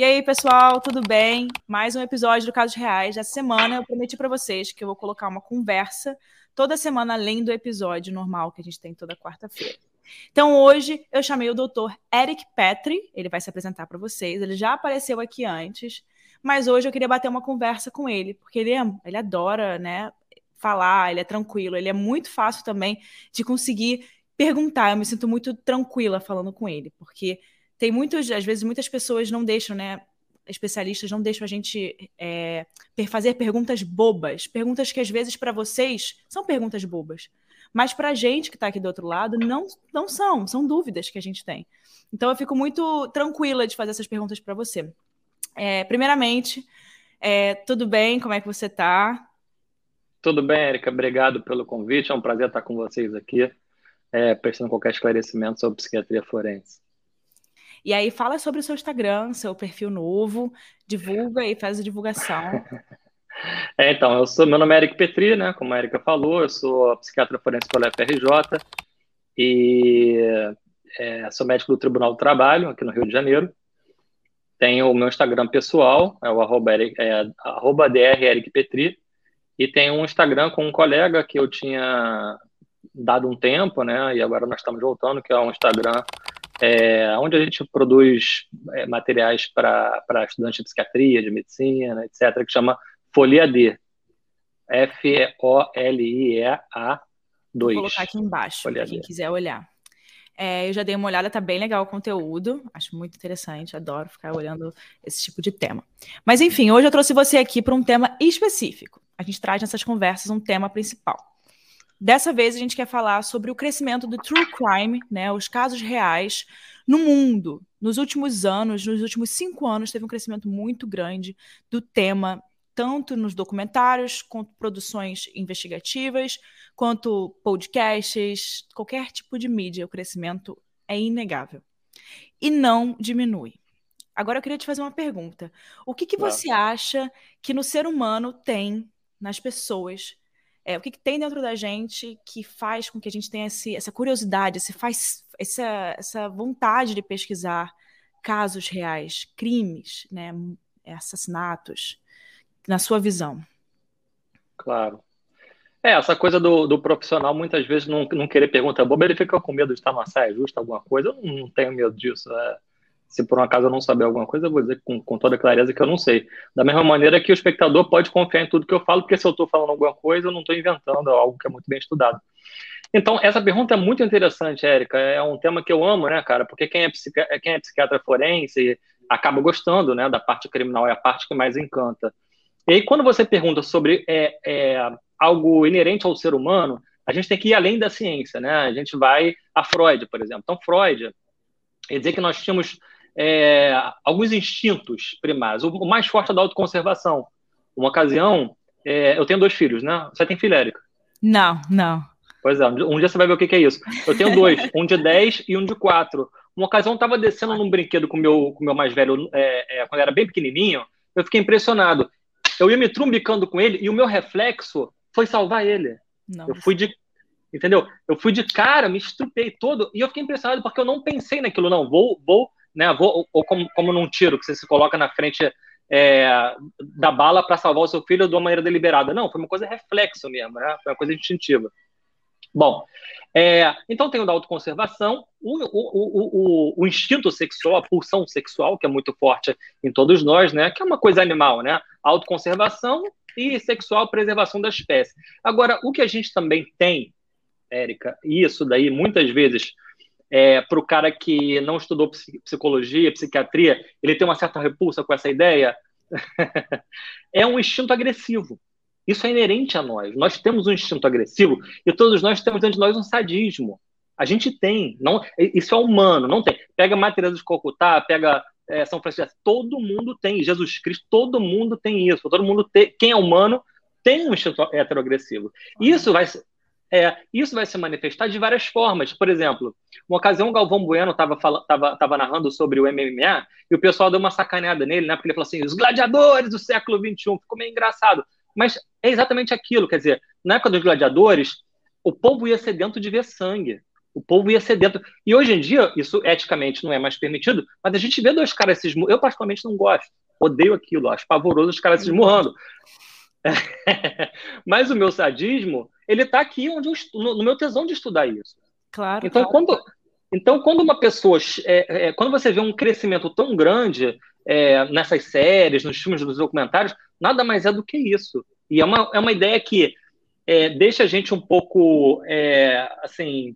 E aí, pessoal, tudo bem? Mais um episódio do Casos Reais. Essa semana eu prometi para vocês que eu vou colocar uma conversa toda semana além do episódio normal que a gente tem toda quarta-feira. Então, hoje eu chamei o doutor Eric Petri, ele vai se apresentar para vocês. Ele já apareceu aqui antes, mas hoje eu queria bater uma conversa com ele, porque ele, é, ele adora, né, falar, ele é tranquilo, ele é muito fácil também de conseguir perguntar. Eu me sinto muito tranquila falando com ele, porque tem muitos, às vezes, muitas pessoas não deixam, né? Especialistas não deixam a gente é, fazer perguntas bobas, perguntas que às vezes para vocês são perguntas bobas, mas para a gente que está aqui do outro lado não, não são, são dúvidas que a gente tem. Então eu fico muito tranquila de fazer essas perguntas para você. É, primeiramente, é, tudo bem? Como é que você está? Tudo bem, Erika. Obrigado pelo convite. É um prazer estar com vocês aqui, é, prestando qualquer esclarecimento sobre psiquiatria forense. E aí fala sobre o seu Instagram, seu perfil novo, divulga e faz a divulgação. É, então, eu sou, meu nome é Eric Petri, né? Como a Erika falou, eu sou psiquiatra forense pela FRJ e é, sou médico do Tribunal do Trabalho, aqui no Rio de Janeiro. Tenho o meu Instagram pessoal, é o arroba, é, drericpetri, e tenho um Instagram com um colega que eu tinha dado um tempo, né? E agora nós estamos voltando, que é um Instagram é, onde a gente produz é, materiais para estudantes de psiquiatria, de medicina, etc., que chama Folia D. F-O-L-I-E-A 2. Vou colocar aqui embaixo, para quem D. quiser olhar. É, eu já dei uma olhada, tá bem legal o conteúdo, acho muito interessante, adoro ficar olhando esse tipo de tema. Mas enfim, hoje eu trouxe você aqui para um tema específico. A gente traz nessas conversas um tema principal. Dessa vez a gente quer falar sobre o crescimento do true crime, né, os casos reais no mundo. Nos últimos anos, nos últimos cinco anos, teve um crescimento muito grande do tema, tanto nos documentários, quanto produções investigativas, quanto podcasts, qualquer tipo de mídia. O crescimento é inegável. E não diminui. Agora eu queria te fazer uma pergunta. O que, que você acha que no ser humano tem, nas pessoas, é, o que, que, tem dentro da gente que faz com que a gente tenha esse, essa curiosidade, esse faz, essa, essa vontade de pesquisar casos reais, crimes, né, assassinatos, na sua visão? Claro. É, essa coisa do, do profissional muitas vezes não, não querer perguntar boba, ele fica com medo de estar numa saia justa, alguma coisa. Eu não, não tenho medo disso. É se por um acaso eu não saber alguma coisa, eu vou dizer com, com toda clareza que eu não sei. Da mesma maneira que o espectador pode confiar em tudo que eu falo, porque se eu estou falando alguma coisa, eu não estou inventando algo que é muito bem estudado. Então, essa pergunta é muito interessante, Érica. É um tema que eu amo, né, cara? Porque quem é, quem é psiquiatra forense acaba gostando, né, da parte criminal, é a parte que mais encanta. E aí, quando você pergunta sobre é, é, algo inerente ao ser humano, a gente tem que ir além da ciência, né? A gente vai a Freud, por exemplo. Então, Freud quer dizer que nós tínhamos é, alguns instintos primários. O, mais forte é da autoconservação. Uma ocasião, é, eu tenho dois filhos, né? Você tem filha, Érica? Não, não. Pois é, um dia você vai ver o que, que é isso. Eu tenho dois, um de 10 e um de 4. Uma ocasião, eu estava descendo num brinquedo com meu, o meu mais velho, é, é, quando era bem pequenininho, eu fiquei impressionado. Eu ia me trumbicando com ele e o meu reflexo foi salvar ele. Não, eu fui de entendeu? Eu fui de cara, me estrupei todo e eu fiquei impressionado porque eu não pensei naquilo, não. Vou, vou né? Vou, ou como, como num tiro, que você se coloca na frente é, da bala para salvar o seu filho de uma maneira deliberada. Não, foi uma coisa reflexo mesmo, né? Foi uma coisa instintiva. Bom, é, então tem o da autoconservação, o, o, o, o, instinto sexual, a pulsão sexual, que é muito forte em todos nós, né? Que é uma coisa animal, né? Autoconservação e sexual preservação da espécie. Agora, o que a gente também tem, Érica, e isso daí muitas vezes é, para o cara que não estudou psicologia, psiquiatria, ele tem uma certa repulsa com essa ideia, é um instinto agressivo. Isso é inerente a nós. Nós temos um instinto agressivo e todos nós temos dentro de nós um sadismo. A gente tem, não, isso é humano, não tem. Pega Matheus de Cocutá, pega é, São Francisco. Todo mundo tem, Jesus Cristo, todo mundo tem isso. Todo mundo tem, quem é humano tem um instinto heteroagressivo. Isso vai, é, isso vai se manifestar de várias formas. Por exemplo, uma ocasião o Galvão Bueno estava tava, tava narrando sobre o MMA e o pessoal deu uma sacaneada nele, né? Porque ele falou assim: os gladiadores do século XXI. Ficou meio engraçado. Mas é exatamente aquilo. Quer dizer, na época dos gladiadores, o povo ia sedento de ver sangue. O povo ia sedento. E hoje em dia, isso eticamente não é mais permitido, mas a gente vê dois caras se esmurrando. Eu, particularmente, não gosto. Odeio aquilo. Acho pavoroso os caras se esmurrando. mas o meu sadismo ele está aqui onde eu, no, no, meu tesão de estudar isso. Claro. Então, claro. quando, então quando uma pessoa. É, é, quando você vê um crescimento tão grande é, nessas séries, nos filmes, nos documentários, nada mais é do que isso. E é uma, é uma ideia que é, deixa a gente um pouco é, assim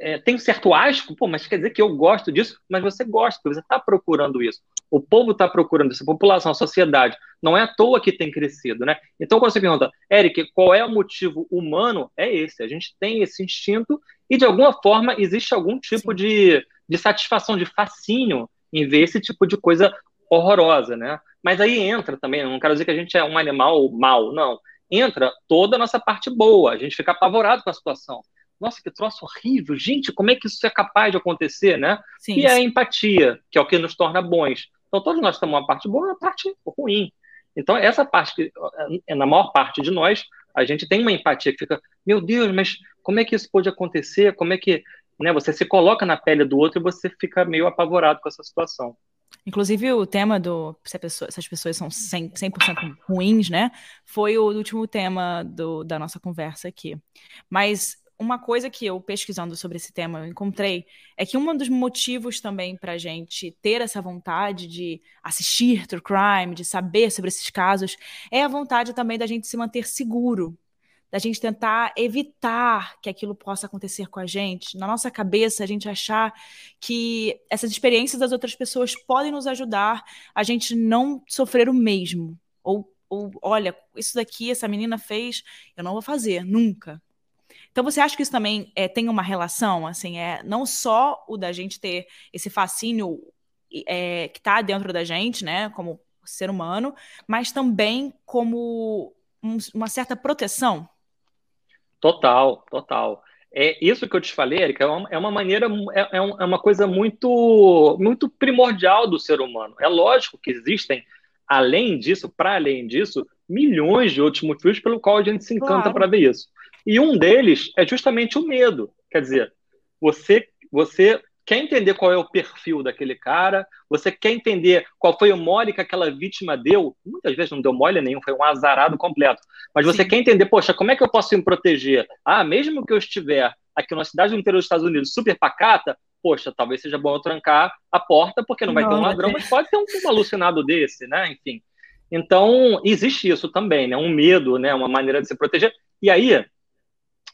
é, tem um certo asco, pô, mas quer dizer que eu gosto disso, mas você gosta, porque você está procurando isso. O povo está procurando isso, a população, a sociedade. Não é à toa que tem crescido, né? Então, quando você pergunta, Eric, qual é o motivo humano? É esse. A gente tem esse instinto e, de alguma forma, existe algum tipo de, de satisfação, de fascínio em ver esse tipo de coisa horrorosa, né? Mas aí entra também, não quero dizer que a gente é um animal mau, não. Entra toda a nossa parte boa, a gente fica apavorado com a situação nossa, que troço horrível, gente, como é que isso é capaz de acontecer, né? Sim, e sim. a empatia, que é o que nos torna bons. Então, todos nós temos uma parte boa e uma parte ruim. Então, essa parte, que, é, na maior parte de nós, a gente tem uma empatia que fica, meu Deus, mas como é que isso pode acontecer? Como é que. Né, você se coloca na pele do outro e você fica meio apavorado com essa situação. Inclusive, o tema do se pessoa, essas pessoas são 100%, 100 ruins, né? Foi o último tema do, da nossa conversa aqui. Mas uma coisa que eu, pesquisando sobre esse tema, eu encontrei é que um dos motivos também para a gente ter essa vontade de assistir true crime, de saber sobre esses casos, é a vontade também da gente se manter seguro, da gente tentar evitar que aquilo possa acontecer com a gente. Na nossa cabeça, a gente achar que essas experiências das outras pessoas podem nos ajudar a gente não sofrer o mesmo. Ou, ou olha, isso daqui essa menina fez, eu não vou fazer, nunca então você acha que isso também é, tem uma relação, assim, é não só o da gente ter esse fascínio é, que está dentro da gente, né, como ser humano, mas também como um, uma certa proteção? Total, total. É isso que eu te falei, Erika, é uma, é uma maneira, é, é, uma coisa muito, muito primordial do ser humano. É lógico que existem, além disso, para além disso, milhões de outros motivos pelo qual a gente se encanta claro. para ver isso. E um deles é justamente o medo. Quer dizer, você, você quer entender qual é o perfil daquele cara, você quer entender qual foi o mole que aquela vítima deu. Muitas vezes não deu mole nenhum, foi um azarado completo. Mas você Sim. quer entender, poxa, como é que eu posso me proteger? Ah, mesmo que eu estiver aqui numa cidade do interior dos Estados Unidos super pacata, poxa, talvez seja bom eu trancar a porta, porque não vai não, ter um ladrão, mas pode ter um, um alucinado desse, né? Enfim. Então, existe isso também, né? Um medo, né? Uma maneira de se proteger. E aí,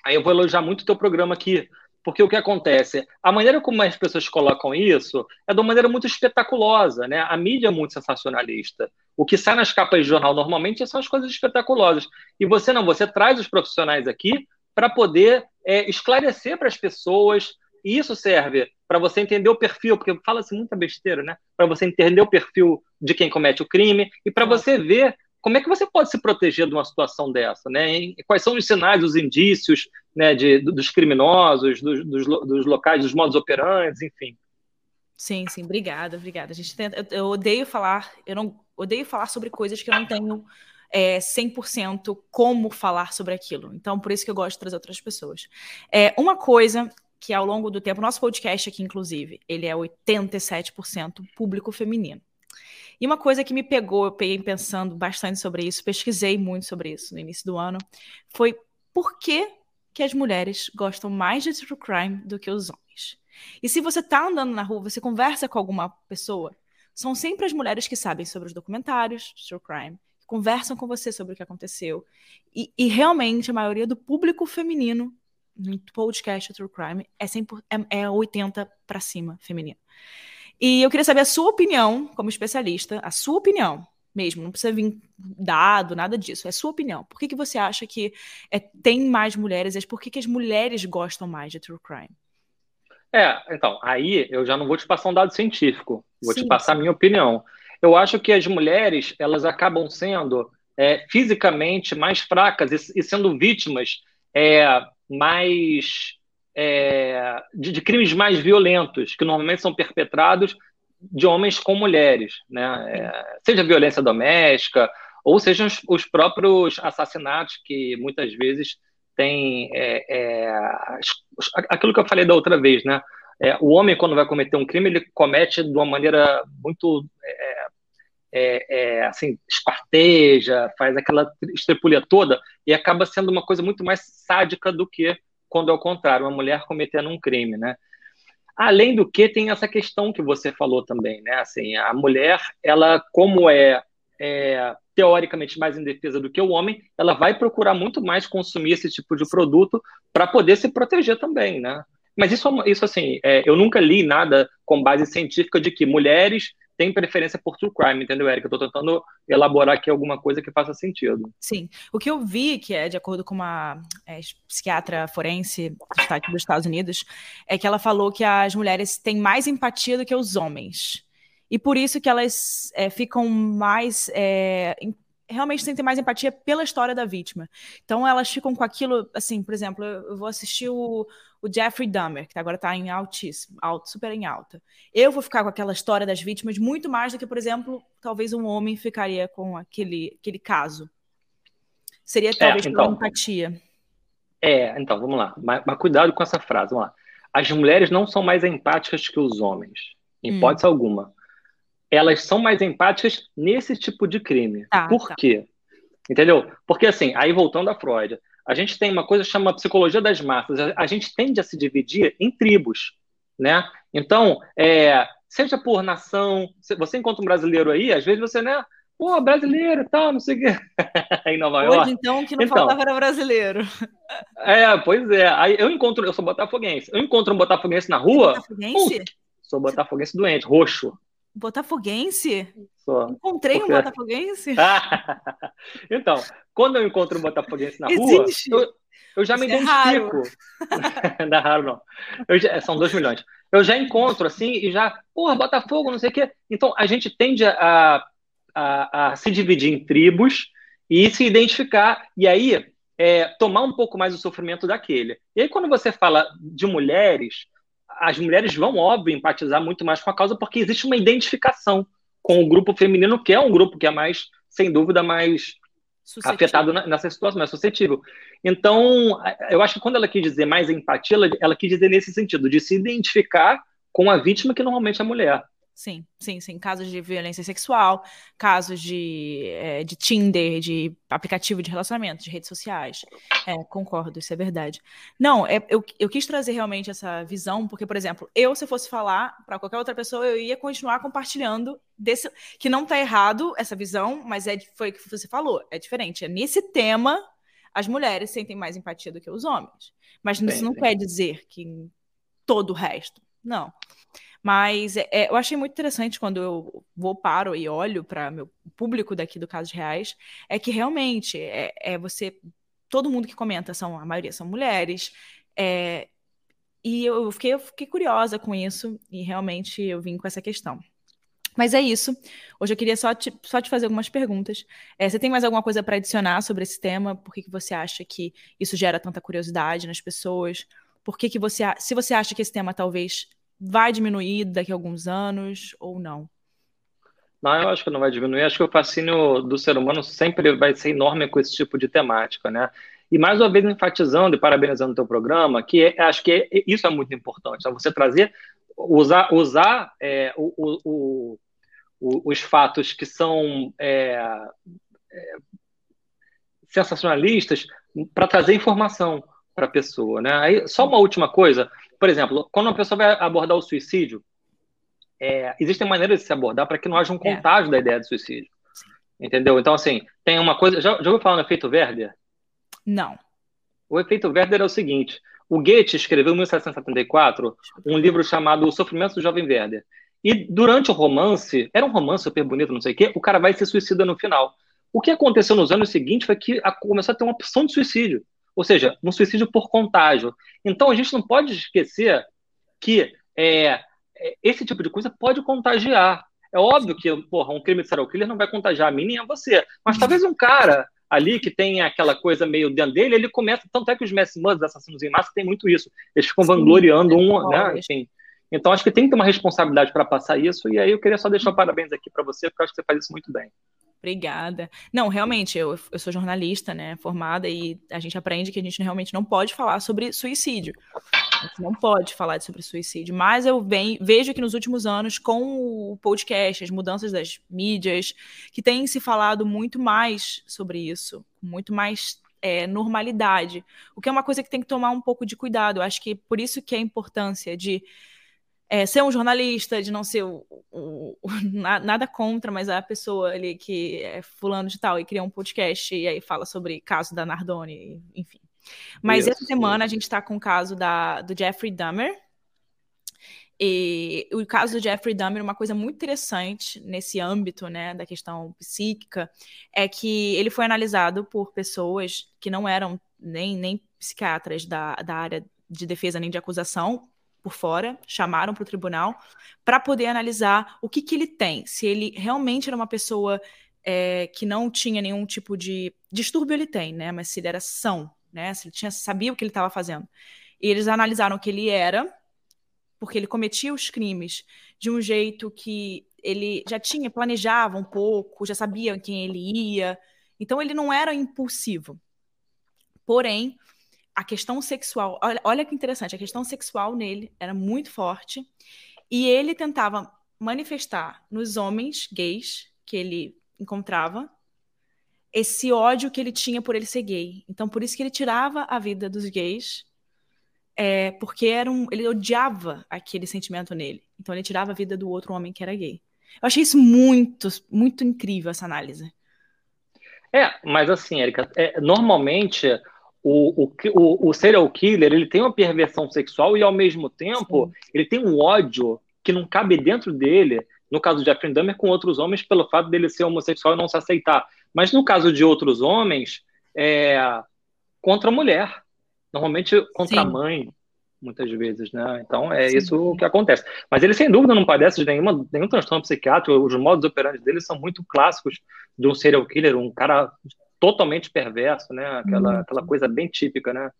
Aí eu vou elogiar muito o teu programa aqui, porque o que acontece? A maneira como as pessoas colocam isso é de uma maneira muito espetaculosa, né? A mídia é muito sensacionalista. O que sai nas capas de jornal normalmente são as coisas espetaculosas. E você não, você traz os profissionais aqui para poder é, esclarecer para as pessoas. E isso serve para você entender o perfil, porque fala-se muita besteira, né? Para você entender o perfil de quem comete o crime e para você ver como é que você pode se proteger de uma situação dessa? Né? Quais são os sinais, os indícios né, de, dos criminosos, dos, dos, dos locais, dos modos operantes, enfim. Sim, sim, obrigada, obrigada. A gente tenta, eu, eu, odeio falar, eu não odeio falar sobre coisas que eu não tenho é, 100% como falar sobre aquilo. Então, por isso que eu gosto de trazer outras pessoas. É, uma coisa que ao longo do tempo, nosso podcast aqui, inclusive, ele é 87% público feminino. E uma coisa que me pegou, eu peguei pensando bastante sobre isso, pesquisei muito sobre isso no início do ano, foi por que, que as mulheres gostam mais de true crime do que os homens. E se você está andando na rua, você conversa com alguma pessoa, são sempre as mulheres que sabem sobre os documentários true crime, que conversam com você sobre o que aconteceu. E, e realmente a maioria do público feminino no podcast True Crime é, 100, é, é 80 para cima feminino. E eu queria saber a sua opinião, como especialista, a sua opinião mesmo, não precisa vir dado, nada disso, é a sua opinião. Por que, que você acha que é, tem mais mulheres, e por que, que as mulheres gostam mais de true crime? É, então, aí eu já não vou te passar um dado científico, vou sim, te passar a minha opinião. Eu acho que as mulheres, elas acabam sendo é, fisicamente mais fracas e, e sendo vítimas é, mais é, de, de, crimes mais violentos, que normalmente são perpetrados de homens com mulheres, né? É, seja violência doméstica ou sejam os, os, próprios assassinatos que muitas vezes têm é, é, aquilo que eu falei da outra vez, né? É, o homem quando vai cometer um crime ele comete de uma maneira muito é, é, assim esparteja, faz aquela estrepulha toda e acaba sendo uma coisa muito mais sádica do que quando é o contrário, uma mulher cometendo um crime, né? Além do que tem essa questão que você falou também, né? Assim, a mulher, ela como é, é teoricamente mais indefesa do que o homem, ela vai procurar muito mais consumir esse tipo de produto para poder se proteger também, né? Mas isso, isso assim, é, eu nunca li nada com base científica de que mulheres tem preferência por true crime, entendeu, Erika? Eu tô tentando elaborar aqui alguma coisa que faça sentido. Sim. O que eu vi, que é de acordo com uma é, psiquiatra forense dos Estados Unidos, é que ela falou que as mulheres têm mais empatia do que os homens. E por isso que elas é, ficam mais é, realmente sentem mais empatia pela história da vítima. Então elas ficam com aquilo, assim, por exemplo, eu vou assistir o, o Jeffrey Dahmer, que agora está em altíssimo, alto, super em alta. Eu vou ficar com aquela história das vítimas muito mais do que, por exemplo, talvez um homem ficaria com aquele, aquele caso. Seria é, talvez é, então, empatia. É, então, vamos lá. Mas, mas, cuidado com essa frase, vamos lá. As mulheres não são mais empáticas que os homens, em hum. hipótese alguma elas são mais empáticas nesse tipo de crime. Tá, Por tá. quê? Entendeu? Porque assim, aí voltando a Freud, a gente tem uma coisa que chama psicologia das massas. A, gente tende a se dividir em tribos, né? Então, é, seja por nação, você encontra um brasileiro aí, às vezes você, né? Pô, brasileiro e tal, não sei o quê. em Nova Hoje, York. então, que não então, faltava era brasileiro. É, pois é. Aí eu encontro, eu sou botafoguense. Eu encontro um botafoguense na rua. Botafoguense? sou botafoguense doente, roxo. Botafoguense? Só. Encontrei Porque... um botafoguense? então, quando eu encontro um botafoguense na rua, eu, eu, já Isso me é identifico. É não é raro, não. Já, são dois milhões. Eu já encontro assim e já, porra, Botafogo, não sei o quê. Então, a gente tende a, a, a se dividir em tribos e se identificar. E aí, é, tomar um pouco mais o sofrimento daquele. E aí, quando você fala de mulheres, as mulheres vão, óbvio, empatizar muito mais com a causa, porque existe uma identificação com o grupo feminino, que é um grupo que é mais, sem dúvida, mais suscetível. afetado nessa situação, mais suscetível. Então, eu acho que quando ela quis dizer mais empatia, ela, ela quis dizer nesse sentido, de se identificar com a vítima, que normalmente é a mulher. Sim, sim, sim. Casos de violência sexual, casos de, é, de Tinder, de aplicativo de relacionamento, de redes sociais. É, concordo, isso é verdade. Não, é, eu, eu quis trazer realmente essa visão, porque, por exemplo, eu, se eu fosse falar para qualquer outra pessoa, eu ia continuar compartilhando desse. Que não está errado essa visão, mas é, foi o que você falou, é diferente. É nesse tema, as mulheres sentem mais empatia do que os homens. Mas isso não quer dizer que em todo o resto. Não. Mas é, é, eu achei muito interessante quando eu vou, paro e olho para meu público daqui do Casos Reais, é que realmente é, é, você. Todo mundo que comenta, são, a maioria são mulheres. É, e eu fiquei, eu fiquei curiosa com isso, e realmente eu vim com essa questão. Mas é isso. Hoje eu queria só te, só te fazer algumas perguntas. É, você tem mais alguma coisa para adicionar sobre esse tema? Por que, que você acha que isso gera tanta curiosidade nas pessoas? Por que, que você, se você acha que esse tema talvez vai diminuir daqui a alguns anos ou não? Não, eu acho que não vai diminuir. Acho que o fascínio do ser humano sempre vai ser enorme com esse tipo de temática, né? E mais uma vez enfatizando e parabenizando o teu programa, que é, acho que é, isso é muito importante, é você trazer, usar, usar é, o, o, o, os fatos que são é, é, sensacionalistas para trazer informação para a pessoa, né? Aí, só uma última coisa, por exemplo, quando uma pessoa vai abordar o suicídio, é, existem maneiras de se abordar para que não haja um é. contágio é. da ideia de suicídio. Entendeu? Então, assim, tem uma coisa. Já, já ouviu falar no efeito Werder? Não. O efeito Werder é o seguinte: o Goethe escreveu em 1774 um livro chamado O Sofrimento do Jovem Werder. E durante o romance, era um romance super bonito, não sei o quê, o cara vai se suicida no final. O que aconteceu nos anos seguintes foi que começou a ter uma opção de suicídio ou seja, um suicídio por contágio. Então a gente não pode esquecer que é, é, esse tipo de coisa pode contagiar. É óbvio que, porra, um crime de serial killer não vai contagiar a mim nem a você. Mas talvez um cara ali que tem aquela coisa meio dentro dele, ele começa. Tanto é que os Mass Muds, assassinos em massa, tem muito isso. Eles ficam Sim, vangloriando é um, né? Enfim. Então acho que tem que ter uma responsabilidade para passar isso. E aí eu queria só deixar um parabéns aqui para você, porque eu acho que você faz isso muito bem. Obrigada. Não, realmente, eu, eu sou jornalista, né, formada, e a gente aprende que a gente realmente não pode falar sobre suicídio. A gente não pode falar sobre suicídio. Mas eu vejo que nos últimos anos, com o podcast, as mudanças das mídias, que tem se falado muito mais sobre isso, muito mais é, normalidade. O que é uma coisa que tem que tomar um pouco de cuidado. Eu acho que por isso que a importância de é, ser um jornalista, de não ser o, o, o, nada contra, mas a pessoa ali que é fulano de tal e cria um podcast e aí fala sobre caso da Nardone, enfim. Mas essa semana a gente está com o caso da, do Jeffrey Dahmer. E o caso do Jeffrey Dahmer, uma coisa muito interessante nesse âmbito, né, da questão psíquica, é que ele foi analisado por pessoas que não eram nem, nem psiquiatras da, da área de defesa nem de acusação, por fora, chamaram para o tribunal para poder analisar o que, que ele tem, se ele realmente era uma pessoa é, que não tinha nenhum tipo de distúrbio ele tem, né? Mas se ele era são, né? Se ele tinha, sabia o que ele estava fazendo. E eles analisaram que ele era, porque ele cometia os crimes de um jeito que ele já tinha, planejava um pouco, já sabia quem ele ia. Então ele não era impulsivo. Porém, a questão sexual, olha, olha que interessante, a questão sexual nele era muito forte e ele tentava manifestar nos homens gays que ele encontrava esse ódio que ele tinha por ele ser gay. Então, por isso que ele tirava a vida dos gays, é, porque era um, ele odiava aquele sentimento nele. Então, ele tirava a vida do outro homem que era gay. Eu achei isso muito, muito incrível, essa análise. É, mas assim, Erika, é, normalmente o, o, o, o serial killer ele tem uma perversão sexual e, ao mesmo tempo, Sim. ele tem um ódio que não cabe dentro dele, no caso de Jeffrey Dahmer, com outros homens, pelo fato dele ser homossexual e não se aceitar. Mas no caso de outros homens, é contra a mulher. Normalmente contra Sim. a mãe, muitas vezes, né? Então é Sim. isso que acontece. Mas ele, sem dúvida, não padece de nenhuma, nenhum transtorno psiquiátrico. Os modos operantes dele são muito clássicos de um serial killer, um cara totalmente perverso, né? Aquela, aquela coisa bem típica, né?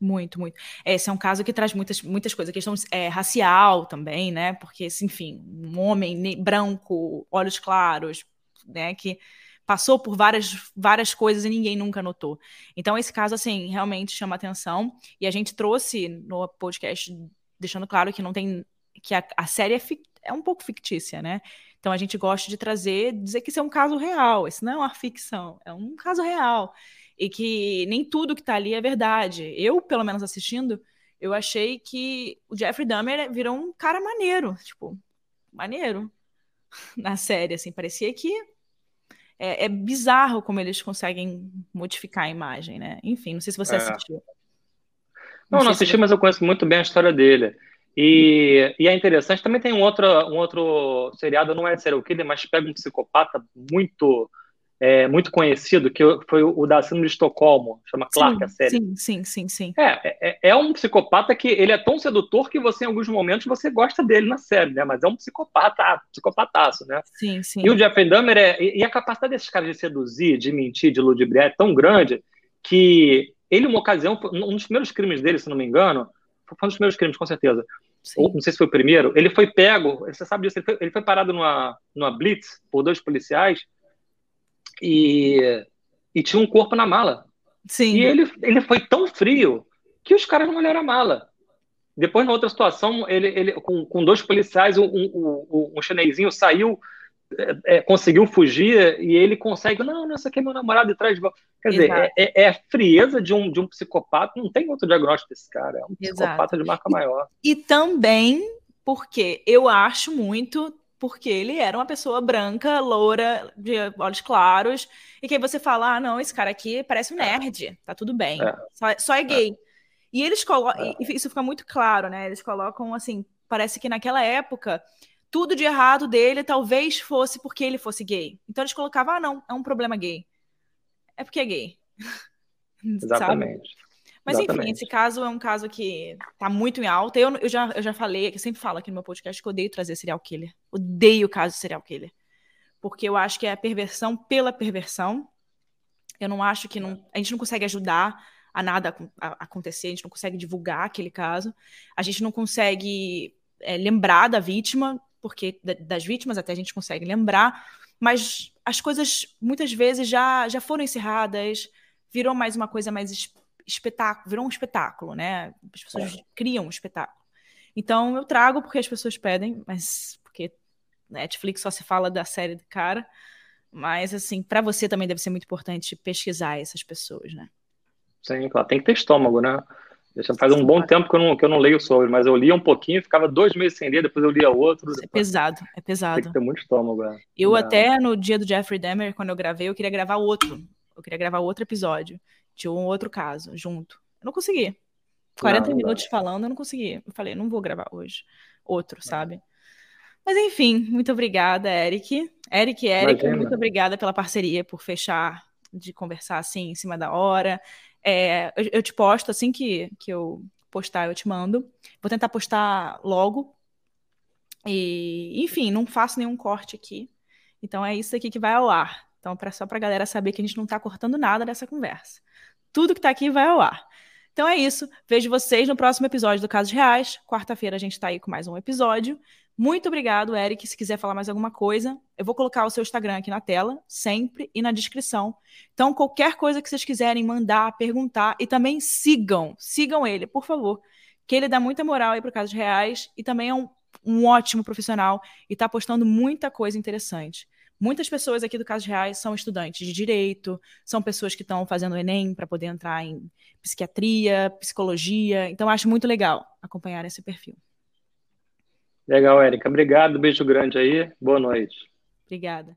Muito, muito. Esse é um caso que traz muitas, muitas coisas. A questão é, racial também, né? Porque, enfim, um homem branco, olhos claros, né? Que passou por várias, várias coisas e ninguém nunca notou. Então, esse caso, assim, realmente chama atenção. E a gente trouxe no podcast, deixando claro que não tem. que a, a série é, é um pouco fictícia, né? Então a gente gosta de trazer, dizer que isso é um caso real, isso não é uma ficção, é um caso real. E que nem tudo que está ali é verdade. Eu, pelo menos assistindo, eu achei que o Jeffrey Dahmer virou um cara maneiro, tipo, maneiro na série, assim, parecia que é, é bizarro como eles conseguem modificar a imagem, né? Enfim, não sei se você é. assistiu. Não, não, não assisti, mas eu conheço muito bem a história dele. E, e, é interessante, também tem um outro, um outro seriado, não é serial killer, mas pega um psicopata muito é, muito conhecido, que foi o da Síndrome de Estocolmo, chama Clark sim, a série. Sim, sim, sim, sim. É, é, é, um psicopata que ele é tão sedutor que você, em alguns momentos, você gosta dele na série, né? Mas é um psicopata, psicopataço, né? Sim, sim. E o Jeffrey Dahmer é... E a capacidade desses caras de seduzir, de mentir, de ludibriar é tão grande que ele, uma ocasião, um dos primeiros crimes dele, se não me engano, foi um dos primeiros crimes, com certeza, ou, não sei se foi o primeiro, ele foi pego, você sabe disso, ele foi, ele foi parado numa, numa blitz por dois policiais e, e tinha um corpo na mala. Sim. E ele, ele foi tão frio que os caras não olharam a mala. Depois, na outra situação, ele, ele com, com dois policiais, um, um, um, um chinesinho saiu é, é, conseguiu fugir e ele consegue, não, não, esse aqui é meu namorado de trás de volta. Quer Exato. dizer, é, é, a frieza de um, de um psicopata, não tem outro diagnóstico desse cara, é um psicopata Exato. de marca maior. E, e também porque eu acho muito porque ele era uma pessoa branca, loura, de olhos claros, e que aí você fala, ah, não, esse cara aqui parece um nerd, tá tudo bem, é. Só, só, é gay. É. E eles colocam, é. isso fica muito claro, né? Eles colocam assim, parece que naquela época tudo de errado dele talvez fosse porque ele fosse gay. Então eles colocavam, ah, não, é um problema gay. É porque é gay. Exatamente. Mas Exatamente. enfim, esse caso é um caso que tá muito em alta. Eu, eu, já, eu já falei, eu sempre falo aqui no meu podcast que eu odeio trazer serial killer. Odeio o caso de serial killer. Porque eu acho que é a perversão pela perversão. Eu não acho que não, a gente não consegue ajudar a nada a, a acontecer, a gente não consegue divulgar aquele caso, a gente não consegue é, lembrar da vítima, porque das vítimas até a gente consegue lembrar, mas as coisas muitas vezes já, já foram encerradas, virou mais uma coisa mais espetáculo, virou um espetáculo, né? As pessoas é. criam um espetáculo. Então eu trago porque as pessoas pedem, mas porque Netflix só se fala da série do cara. Mas assim, para você também deve ser muito importante pesquisar essas pessoas, né? Sim, claro. Tem que ter estômago, né? Já faz um bom tempo que eu, não, que eu não leio sobre, mas eu lia um pouquinho, ficava dois meses sem ler, depois eu lia outro. É pesado, é pesado. Tem que ter muito estômago. É. Eu é. até no dia do Jeffrey Dahmer, quando eu gravei, eu queria gravar outro. Eu queria gravar outro episódio de um outro caso junto. Eu não consegui. 40 não, minutos falando, eu não consegui. Eu falei, não vou gravar hoje. Outro, sabe? Mas enfim, muito obrigada, Eric. Eric Eric, muito obrigada pela parceria, por fechar de conversar assim em cima da hora. É, eu, eu, te posto assim que, que eu postar, eu te mando. Vou tentar postar logo. E, enfim, não faço nenhum corte aqui. Então é isso aqui que vai ao ar. Então, pra, só para a galera saber que a gente não está cortando nada dessa conversa. Tudo que está aqui vai ao ar. Então é isso. Vejo vocês no próximo episódio do Casos Reais. Quarta-feira a gente está aí com mais um episódio. Muito obrigado, Eric. Se quiser falar mais alguma coisa, eu vou colocar o seu Instagram aqui na tela, sempre, e na descrição. Então, qualquer coisa que vocês quiserem mandar, perguntar, e também sigam, sigam ele, por favor. Que ele dá muita moral aí para casos reais e também é um, um ótimo profissional e está postando muita coisa interessante. Muitas pessoas aqui do Casos Reais são estudantes de direito, são pessoas que estão fazendo o Enem para poder entrar em psiquiatria, psicologia. Então, acho muito legal acompanhar esse perfil. Legal, Érica. Obrigado. Beijo grande aí. Boa noite. Obrigada.